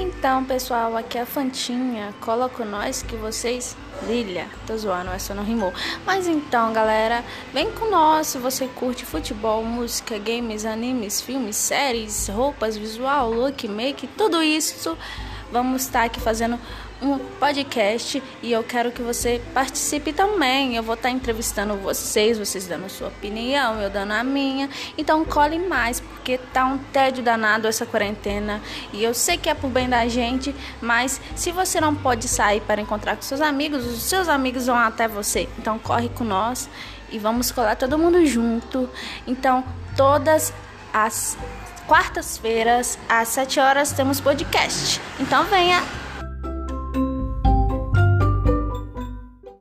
Então, pessoal, aqui é a Fantinha. Cola com nós que vocês brilha. Tô zoando, essa não rimou. Mas então, galera, vem com nós se você curte futebol, música, games, animes, filmes, séries, roupas, visual, look, make, tudo isso. Vamos estar aqui fazendo um podcast e eu quero que você participe também. Eu vou estar entrevistando vocês, vocês dando sua opinião, eu dando a minha. Então colhe mais, porque tá um tédio danado essa quarentena e eu sei que é por bem da gente, mas se você não pode sair para encontrar com seus amigos, os seus amigos vão até você. Então corre com nós e vamos colar todo mundo junto. Então, todas as quartas-feiras, às 7 horas, temos podcast. Então venha